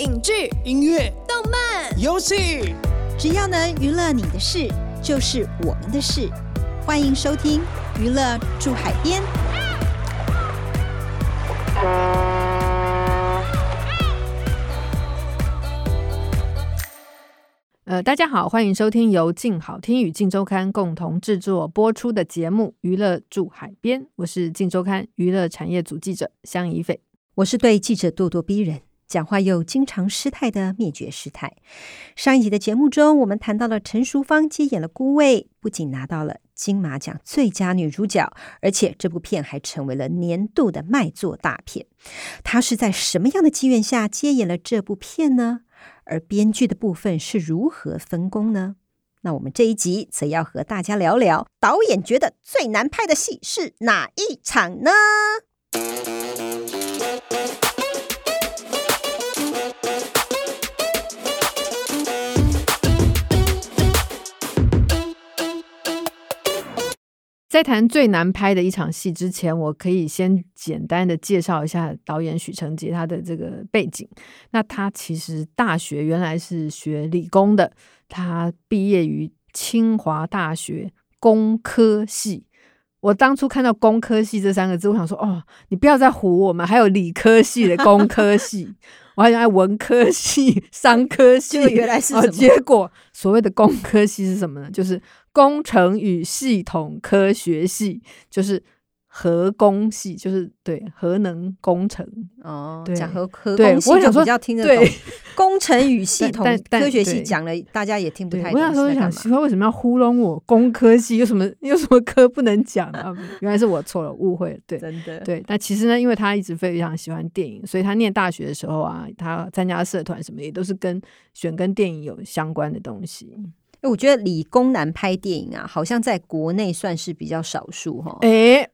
影剧、音乐、动漫、游戏，只要能娱乐你的事，就是我们的事。欢迎收听《娱乐住海边》。呃，大家好，欢迎收听由静好听与静周刊共同制作播出的节目《娱乐住海边》，我是静周刊娱乐产业组记者香怡斐，我是对记者咄咄逼人、讲话又经常失态的灭绝师太。上一集的节目中，我们谈到了陈淑芳接演了《孤味》，不仅拿到了金马奖最佳女主角，而且这部片还成为了年度的卖座大片。她是在什么样的机缘下接演了这部片呢？而编剧的部分是如何分工呢？那我们这一集则要和大家聊聊导演觉得最难拍的戏是哪一场呢？在谈最难拍的一场戏之前，我可以先简单的介绍一下导演许成杰他的这个背景。那他其实大学原来是学理工的，他毕业于清华大学工科系。我当初看到“工科系”这三个字，我想说：“哦，你不要再唬我们，还有理科系的工科系。”我还想爱文科系、商科系，原来是什么？结果所谓的工科系是什么呢？就是。工程与系统科学系就是核工系，就是对核能工程哦，对，讲核核工系就比较听得懂。工程与系统科学系讲了，大家也听不太懂。我那时候就想，奇怪为什么要糊弄我？工科系有什么有什么科不能讲啊？原来是我错了，误会了。对，真的对。但其实呢，因为他一直非常喜欢电影，所以他念大学的时候啊，他参加社团什么也都是跟选跟电影有相关的东西。哎，我觉得理工男拍电影啊，好像在国内算是比较少数哈。哎，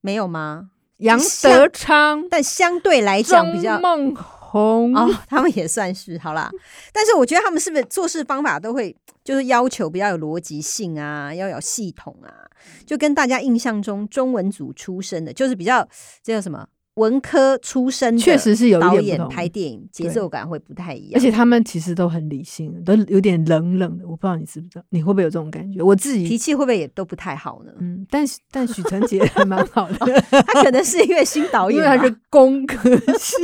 没有吗？杨德昌，但相对来讲比较孟红哦，他们也算是好啦。但是我觉得他们是不是做事方法都会就是要求比较有逻辑性啊，要有系统啊，就跟大家印象中中文组出身的，就是比较这叫什么？文科出身，确实是有导演拍电影节奏感会不太一样，而且他们其实都很理性，都有点冷冷的。我不知道你知不知道，你会不会有这种感觉？我自己脾气会不会也都不太好呢？嗯，但但许成杰还 蛮好的，他可能是因为新导演，因为他是工科系，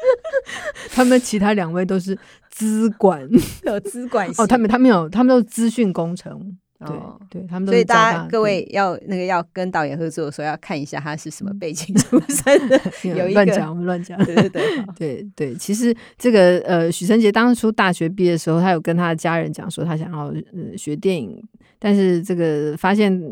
他们其他两位都是资管，有资管系哦，他们他们有，他们都是资讯工程。对哦，对他们都，所以大家各位要那个要跟导演合作的时候，要看一下他是什么背景出身的。有一个乱讲，我们乱讲。对对对 对对，其实这个呃，许承杰当初大学毕业的时候，他有跟他的家人讲说，他想要呃学电影，但是这个发现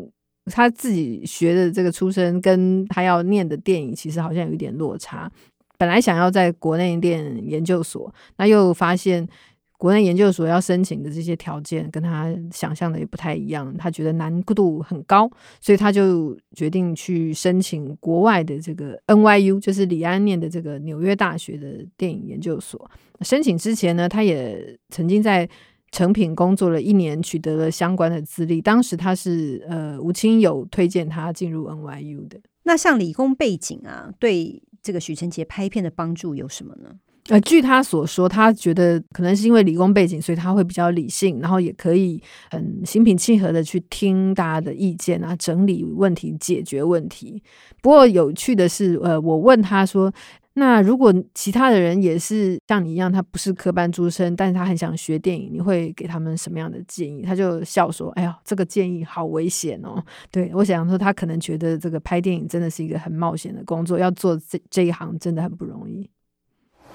他自己学的这个出身跟他要念的电影，其实好像有一点落差。本来想要在国内念研究所，那又发现。国内研究所要申请的这些条件跟他想象的也不太一样，他觉得难度很高，所以他就决定去申请国外的这个 NYU，就是李安念的这个纽约大学的电影研究所。申请之前呢，他也曾经在成品工作了一年，取得了相关的资历。当时他是呃吴清友推荐他进入 NYU 的。那像理工背景啊，对这个许承杰拍片的帮助有什么呢？呃，据他所说，他觉得可能是因为理工背景，所以他会比较理性，然后也可以很心平气和的去听大家的意见啊，整理问题，解决问题。不过有趣的是，呃，我问他说，那如果其他的人也是像你一样，他不是科班出身，但是他很想学电影，你会给他们什么样的建议？他就笑说：“哎呀，这个建议好危险哦。”对，我想说，他可能觉得这个拍电影真的是一个很冒险的工作，要做这这一行真的很不容易。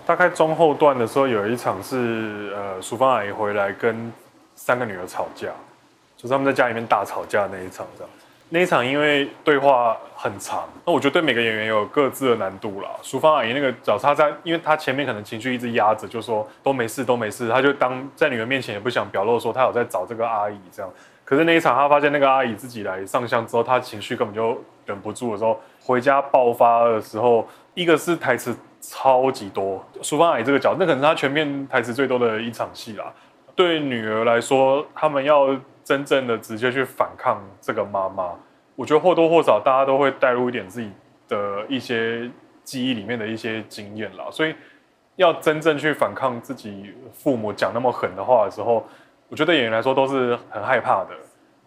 大概中后段的时候，有一场是呃，淑芳阿姨回来跟三个女儿吵架，就是他们在家里面大吵架那一场，这样。那一场因为对话很长，那我觉得对每个演员有各自的难度啦。淑芳阿姨那个找她在，因为她前面可能情绪一直压着，就说都没事都没事，她就当在女儿面前也不想表露说她有在找这个阿姨这样。可是那一场，她发现那个阿姨自己来上香之后，她情绪根本就忍不住的时候，回家爆发的时候，一个是台词。超级多，淑芳阿姨这个角，那可能是她全片台词最多的一场戏啦。对女儿来说，他们要真正的直接去反抗这个妈妈，我觉得或多或少大家都会带入一点自己的一些记忆里面的一些经验啦。所以要真正去反抗自己父母讲那么狠的话的时候，我觉得演员来说都是很害怕的。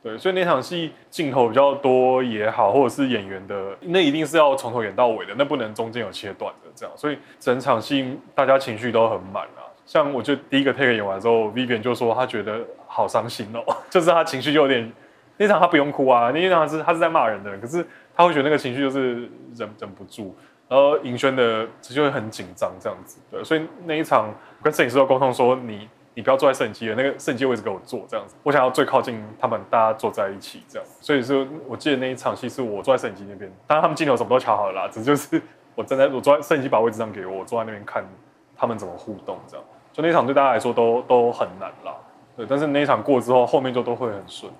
对，所以那场戏镜头比较多也好，或者是演员的，那一定是要从头演到尾的，那不能中间有切断的这样。所以整场戏大家情绪都很满啊。像我就第一个 take 演完之后，Vivian 就说他觉得好伤心哦，就是他情绪就有点。那场他不用哭啊，那场是他是在骂人的，可是他会觉得那个情绪就是忍忍不住，然后尹轩的就会很紧张这样子。对，所以那一场跟摄影师都沟通说你。你不要坐在摄影机的那个摄影机位置给我坐，这样子。我想要最靠近他们，大家坐在一起，这样。所以说，我记得那一场戏是我坐在摄影机那边，当然他们镜头什么都调好了啦，只就是 我站在我坐在摄影机把位置让给我，我坐在那边看他们怎么互动，这样。就那场对大家来说都都很难啦，对。但是那一场过之后，后面就都会很顺。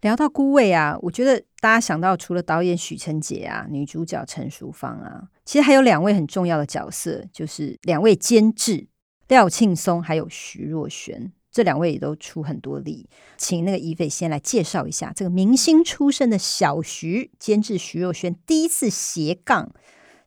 聊到孤位啊，我觉得大家想到除了导演许承杰啊，女主角陈淑芳啊，其实还有两位很重要的角色，就是两位监制。廖庆松还有徐若瑄，这两位也都出很多力，请那个怡斐先来介绍一下这个明星出身的小徐监制徐若瑄第一次斜杠，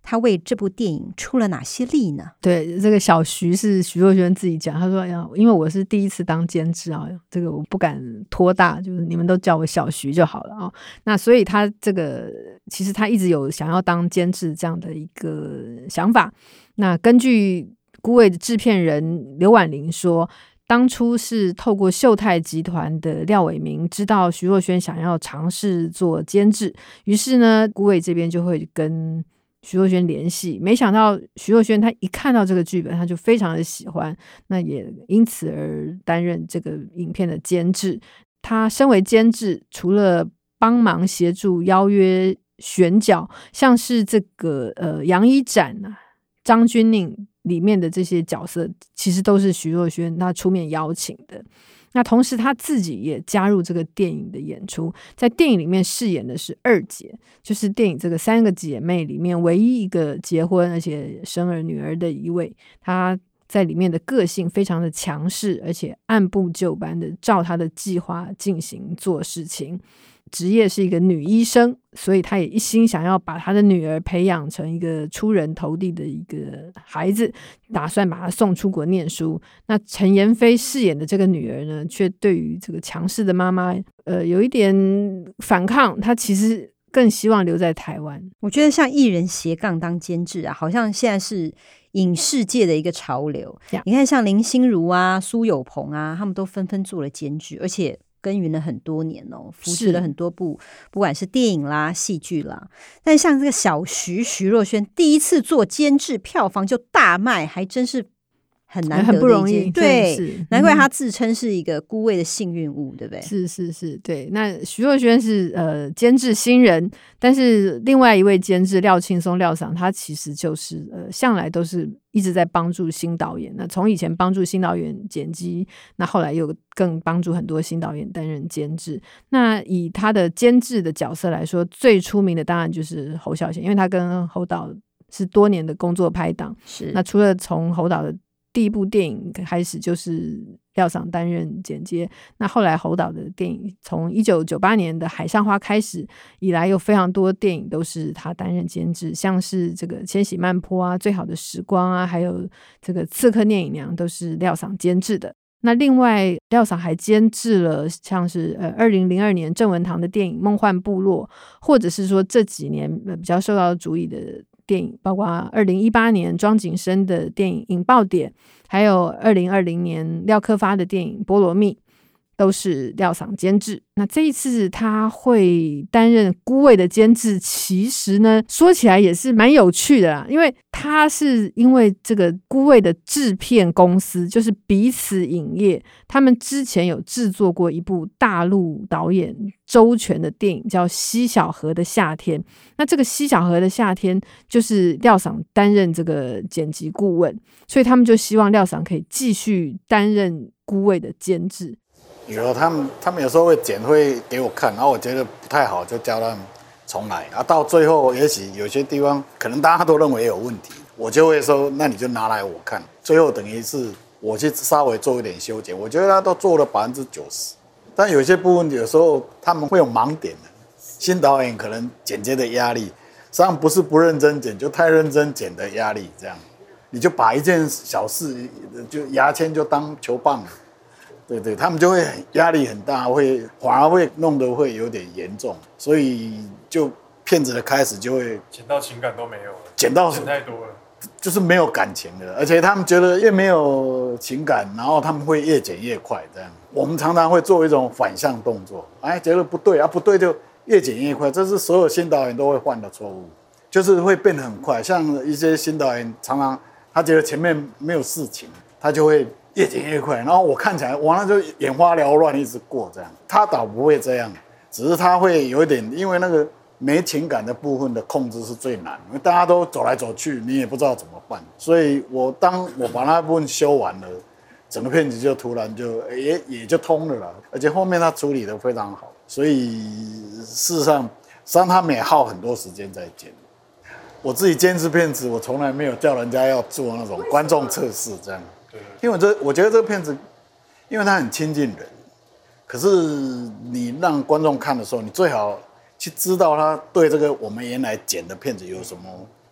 他为这部电影出了哪些力呢？对，这个小徐是徐若瑄自己讲，他说呀，因为我是第一次当监制啊，这个我不敢托大，就是你们都叫我小徐就好了啊。那所以他这个其实他一直有想要当监制这样的一个想法。那根据孤味的制片人刘婉玲说：“当初是透过秀泰集团的廖伟明知道徐若瑄想要尝试做监制，于是呢，孤味这边就会跟徐若瑄联系。没想到徐若瑄她一看到这个剧本，她就非常的喜欢，那也因此而担任这个影片的监制。她身为监制，除了帮忙协助邀约选角，像是这个呃杨一展啊、张钧甯。”里面的这些角色其实都是徐若瑄她出面邀请的。那同时她自己也加入这个电影的演出，在电影里面饰演的是二姐，就是电影这个三个姐妹里面唯一一个结婚而且生儿女儿的一位。她在里面的个性非常的强势，而且按部就班的照她的计划进行做事情。职业是一个女医生，所以她也一心想要把她的女儿培养成一个出人头地的一个孩子，打算把她送出国念书。那陈妍霏饰演的这个女儿呢，却对于这个强势的妈妈，呃，有一点反抗。她其实更希望留在台湾。我觉得像艺人斜杠当监制啊，好像现在是影视界的一个潮流。你看，像林心如啊、苏有朋啊，他们都纷纷做了监制，而且。耕耘了很多年哦，扶持了很多部，不管是电影啦、戏剧啦。但像这个小徐徐若瑄第一次做监制，票房就大卖，还真是。很难很不容易，对，是难怪他自称是一个孤位的幸运物，嗯、对不对？是是是，对。那徐若瑄是呃监制新人，但是另外一位监制廖庆松廖桑，他其实就是呃向来都是一直在帮助新导演。那从以前帮助新导演剪辑，那后来又更帮助很多新导演担任监制。那以他的监制的角色来说，最出名的当然就是侯孝贤，因为他跟侯导是多年的工作拍档。是。那除了从侯导的第一部电影开始就是廖桑担任剪接，那后来侯导的电影从一九九八年的《海上花》开始以来，有非常多电影都是他担任监制，像是这个《千禧曼波》啊，《最好的时光》啊，还有这个《刺客聂隐娘》都是廖桑监制的。那另外，廖桑还监制了像是呃二零零二年郑文堂的电影《梦幻部落》，或者是说这几年比较受到注意的。电影包括二零一八年庄景生的电影《引爆点》，还有二零二零年廖克发的电影《菠萝蜜》。都是廖桑监制。那这一次他会担任孤味的监制，其实呢，说起来也是蛮有趣的啦。因为他是因为这个孤味的制片公司，就是彼此影业，他们之前有制作过一部大陆导演周全的电影，叫《西小河的夏天》。那这个《西小河的夏天》就是廖桑担任这个剪辑顾问，所以他们就希望廖桑可以继续担任孤味的监制。有他们，他们有时候会剪，会给我看，然后我觉得不太好，就叫他们重来。啊，到最后，也许有些地方可能大家都认为有问题，我就会说，那你就拿来我看。最后等于是我去稍微做一点修剪，我觉得他都做了百分之九十，但有些部分有时候他们会有盲点的。新导演可能剪接的压力，实际上不是不认真剪，就太认真剪的压力这样。你就把一件小事就牙签就当球棒，对对，他们就会压力很大，会反而会弄得会有点严重，所以就骗子的开始就会捡到情感都没有了，捡到钱太多了，就是没有感情的，而且他们觉得越没有情感，然后他们会越剪越快，这样。我们常常会做一种反向动作，哎，觉得不对啊，不对就越剪越快，这是所有新导演都会犯的错误，就是会变得很快。像一些新导演常常。他觉得前面没有事情，他就会越剪越快，然后我看起来，哇，那就眼花缭乱，一直过这样。他倒不会这样，只是他会有一点，因为那个没情感的部分的控制是最难，因为大家都走来走去，你也不知道怎么办。所以我当我把那部分修完了，整个片子就突然就也也就通了啦，而且后面他处理的非常好，所以事实上，实际上他们也耗很多时间在剪。我自己监制片子，我从来没有叫人家要做那种观众测试这样，因为这我觉得这个片子，因为它很亲近人，可是你让观众看的时候，你最好去知道他对这个我们原来剪的片子有什么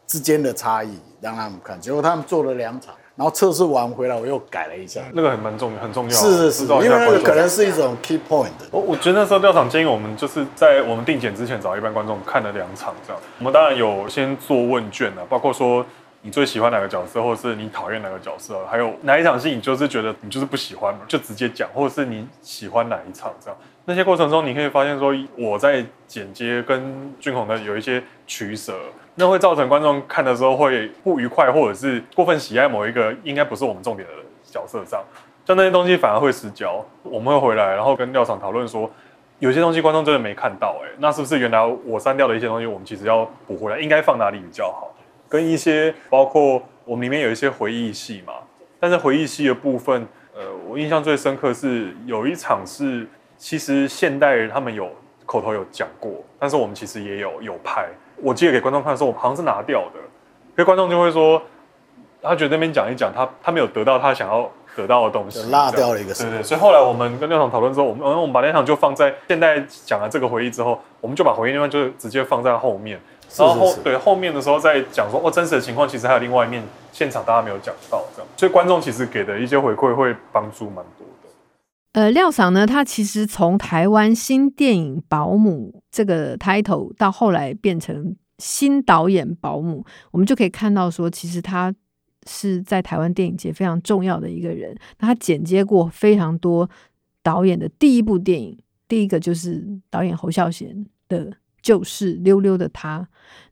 之间的差异，让他们看。结果他们做了两场。然后测试完回来，我又改了一下，那个很蛮重要，很重要。是是是，因为那个可能是一种 key point。我我觉得那时候廖场建议我们就是在我们定剪之前找一般观众看了两场这样。我们当然有先做问卷啊，包括说你最喜欢哪个角色，或者是你讨厌哪个角色，还有哪一场戏你就是觉得你就是不喜欢，就直接讲，或者是你喜欢哪一场这样。那些过程中你可以发现说我在剪接跟俊宏的有一些取舍。那会造成观众看的时候会不愉快，或者是过分喜爱某一个应该不是我们重点的角色上，像那些东西反而会失焦。我们会回来，然后跟廖场讨论说，有些东西观众真的没看到，哎，那是不是原来我删掉的一些东西，我们其实要补回来，应该放哪里比较好？跟一些包括我们里面有一些回忆戏嘛，但是回忆戏的部分，呃，我印象最深刻是有一场是，其实现代人他们有口头有讲过，但是我们其实也有有拍。我记得给观众看的时候，我好像是拿掉的，所以观众就会说，他觉得那边讲一讲，他他没有得到他想要得到的东西，落掉了一个。对对，所以后来我们跟廖场讨论之后，我们我们把那场就放在现在讲了这个回忆之后，我们就把回忆那段就直接放在后面，然后对后面的时候再讲说，哦，真实的情况其实还有另外一面，现场大家没有讲到这样，所以观众其实给的一些回馈会帮助蛮多的。呃，廖赏呢，他其实从台湾新电影保姆这个 title 到后来变成新导演保姆，我们就可以看到说，其实他是在台湾电影界非常重要的一个人。那他剪接过非常多导演的第一部电影，第一个就是导演侯孝贤的《就是溜溜的他》，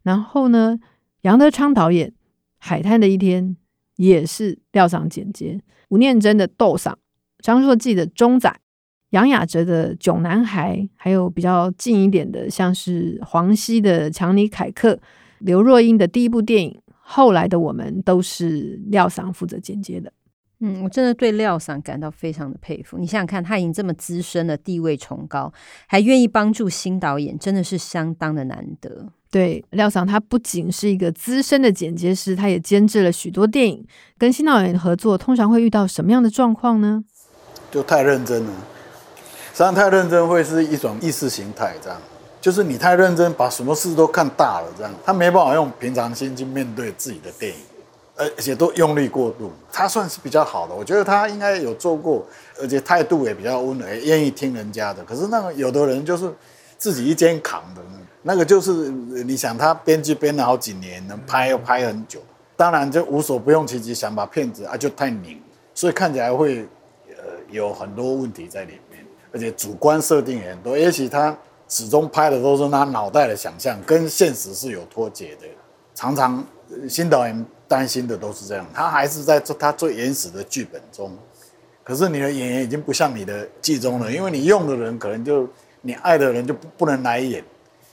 然后呢，杨德昌导演《海滩的一天》也是廖桑剪接，吴念真的《斗嗓》。张硕记的《钟仔》，杨雅哲的《囧男孩》，还有比较近一点的，像是黄西的《强尼凯克》，刘若英的第一部电影，后来的我们都是廖桑负责剪接的。嗯，我真的对廖桑感到非常的佩服。你想想看，他已经这么资深了，地位崇高，还愿意帮助新导演，真的是相当的难得。对，廖桑他不仅是一个资深的剪接师，他也监制了许多电影。跟新导演合作，通常会遇到什么样的状况呢？就太认真了，实际上太认真会是一种意识形态，这样就是你太认真，把什么事都看大了，这样他没办法用平常心去面对自己的电影，而且都用力过度。他算是比较好的，我觉得他应该有做过，而且态度也比较温和，愿意听人家的。可是那个有的人就是自己一肩扛的，那个就是你想他编剧编了好几年，能拍又拍很久，当然就无所不用其极，想把片子啊就太拧，所以看起来会呃。有很多问题在里面，而且主观设定也很多。也许他始终拍的都是他脑袋的想象，跟现实是有脱节的。常常新导演担心的都是这样，他还是在做他最原始的剧本中。可是你的演员已经不像你的剧中了，因为你用的人可能就你爱的人就不不能来演，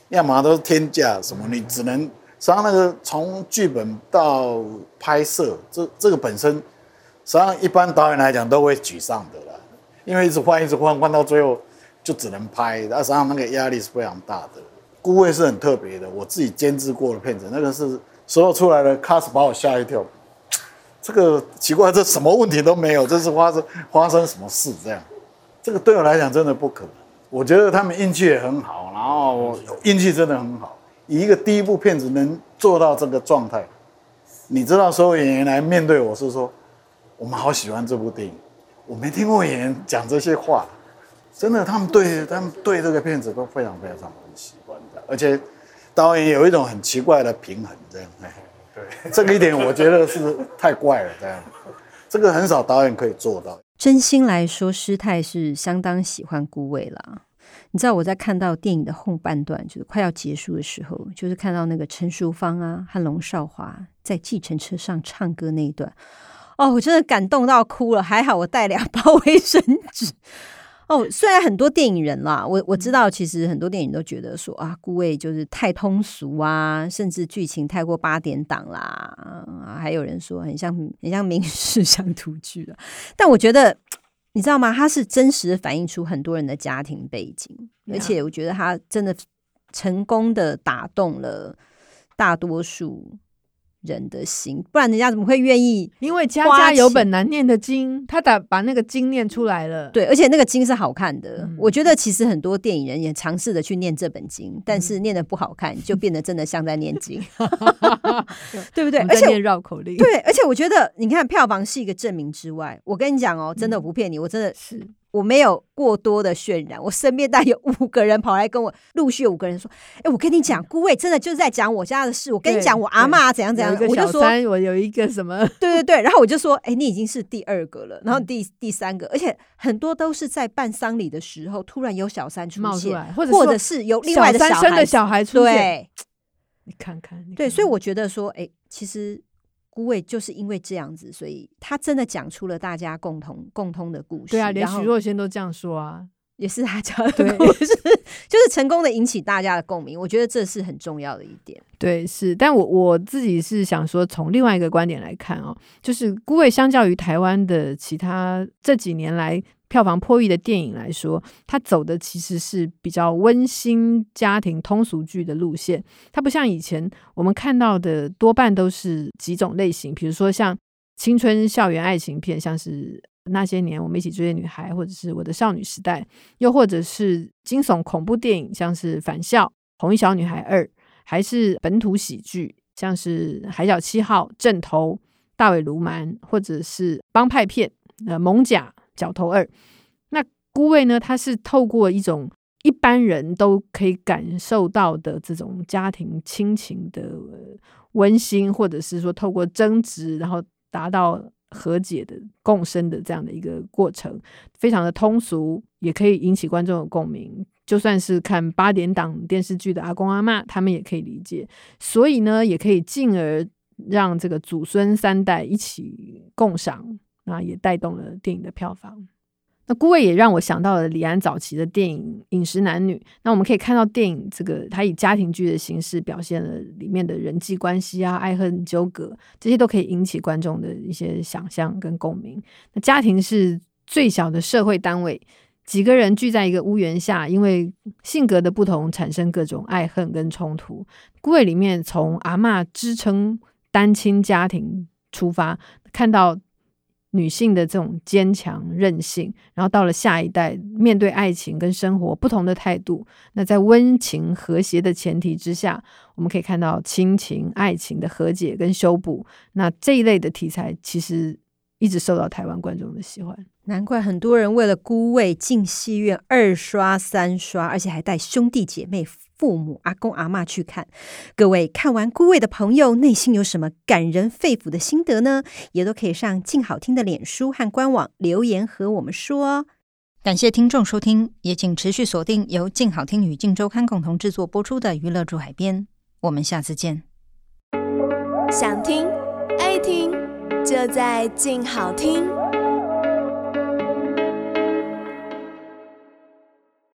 要么都是天价什么，你只能实际上那个从剧本到拍摄，这这个本身实际上一般导演来讲都会沮丧的啦。因为一直换，一直换，换到最后就只能拍，那实际上那个压力是非常大的。顾问是很特别的，我自己监制过的片子，那个是所有出来的 cast 把我吓一跳。这个奇怪，这什么问题都没有，这是发生发生什么事这样？这个对我来讲真的不可能。我觉得他们运气也很好，然后运气真的很好，以一个第一部片子能做到这个状态，你知道，所有演员来面对我是说，我们好喜欢这部电影。我没听过演员讲这些话，真的，他们对他们对这个片子都非常非常喜欢的，而且导演有一种很奇怪的平衡，这样。对，这个一点我觉得是太怪了，这样，这个很少导演可以做到。真心来说，师太是相当喜欢顾伟啦。你知道我在看到电影的后半段，就是快要结束的时候，就是看到那个陈淑芳啊和龙少华在计程车上唱歌那一段，哦，我真的感动到哭了。还好我带两包卫生纸。哦，虽然很多电影人啦，我我知道，其实很多电影都觉得说啊，顾魏就是太通俗啊，甚至剧情太过八点档啦，啊，还有人说很像很像民视乡土剧了。但我觉得。你知道吗？它是真实的反映出很多人的家庭背景.而且我觉得他真的成功的打动了大多数人的心，不然人家怎么会愿意？因为家家有本难念的经，他打把那个经念出来了。对，而且那个经是好看的。嗯、我觉得其实很多电影人也尝试着去念这本经，但是念得不好看，就变得真的像在念经，对不对？而且绕口令。对，而且我觉得你看票房是一个证明之外，我跟你讲哦，真的不骗你，我真的是。我没有过多的渲染，我身边大概有五个人跑来跟我，陆续有五个人说：“哎、欸，我跟你讲，姑位真的就是在讲我家的事。我跟你讲，我阿妈怎样怎样。”我就说：“我有一个什么？”对对对，然后我就说：“哎、欸，你已经是第二个了，然后第第三个，而且很多都是在办丧礼的时候，突然有小三出现，来或者或者是有另外的小孩的小孩出现。对，你看看，你看看对，所以我觉得说，哎、欸，其实。”孤味就是因为这样子，所以他真的讲出了大家共同共通的故事。对啊，连徐若瑄都这样说啊，也是他讲的故事，对 就是成功的引起大家的共鸣。我觉得这是很重要的一点。对，是，但我我自己是想说，从另外一个观点来看哦，就是孤味相较于台湾的其他这几年来。票房破亿的电影来说，它走的其实是比较温馨家庭通俗剧的路线。它不像以前我们看到的，多半都是几种类型，比如说像青春校园爱情片，像是那些年我们一起追的女孩，或者是我的少女时代，又或者是惊悚恐怖电影，像是返校、红衣小女孩二，还是本土喜剧，像是海角七号、正头、大尾鲈鳗，或者是帮派片，呃，艋舺。角头二，那孤味呢？它是透过一种一般人都可以感受到的这种家庭亲情的温馨，或者是说透过争执，然后达到和解的共生的这样的一个过程，非常的通俗，也可以引起观众的共鸣。就算是看八点档电视剧的阿公阿嬷，他们也可以理解。所以呢，也可以进而让这个祖孙三代一起共赏。啊也带动了电影的票房。那孤味也让我想到了李安早期的电影《饮食男女》。那我们可以看到电影这个，它以家庭剧的形式表现了里面的人际关系啊、爱恨纠葛，这些都可以引起观众的一些想象跟共鸣。那家庭是最小的社会单位，几个人聚在一个屋檐下，因为性格的不同，产生各种爱恨跟冲突。孤味里面从阿嬷支撑单亲家庭出发，看到。女性的这种坚强韧性，然后到了下一代，面对爱情跟生活不同的态度。那在温情和谐的前提之下，我们可以看到亲情、爱情的和解跟修补。那这一类的题材，其实一直受到台湾观众的喜欢。难怪很多人为了孤味进戏院二刷三刷，而且还带兄弟姐妹。父母、阿公、阿嬷去看，各位看完孤味的朋友，内心有什么感人肺腑的心得呢？也都可以上静好听的脸书和官网留言和我们说。感谢听众收听，也请持续锁定由静好听与静周刊共同制作播出的《娱乐驻海边》，我们下次见。想听爱听，就在静好听。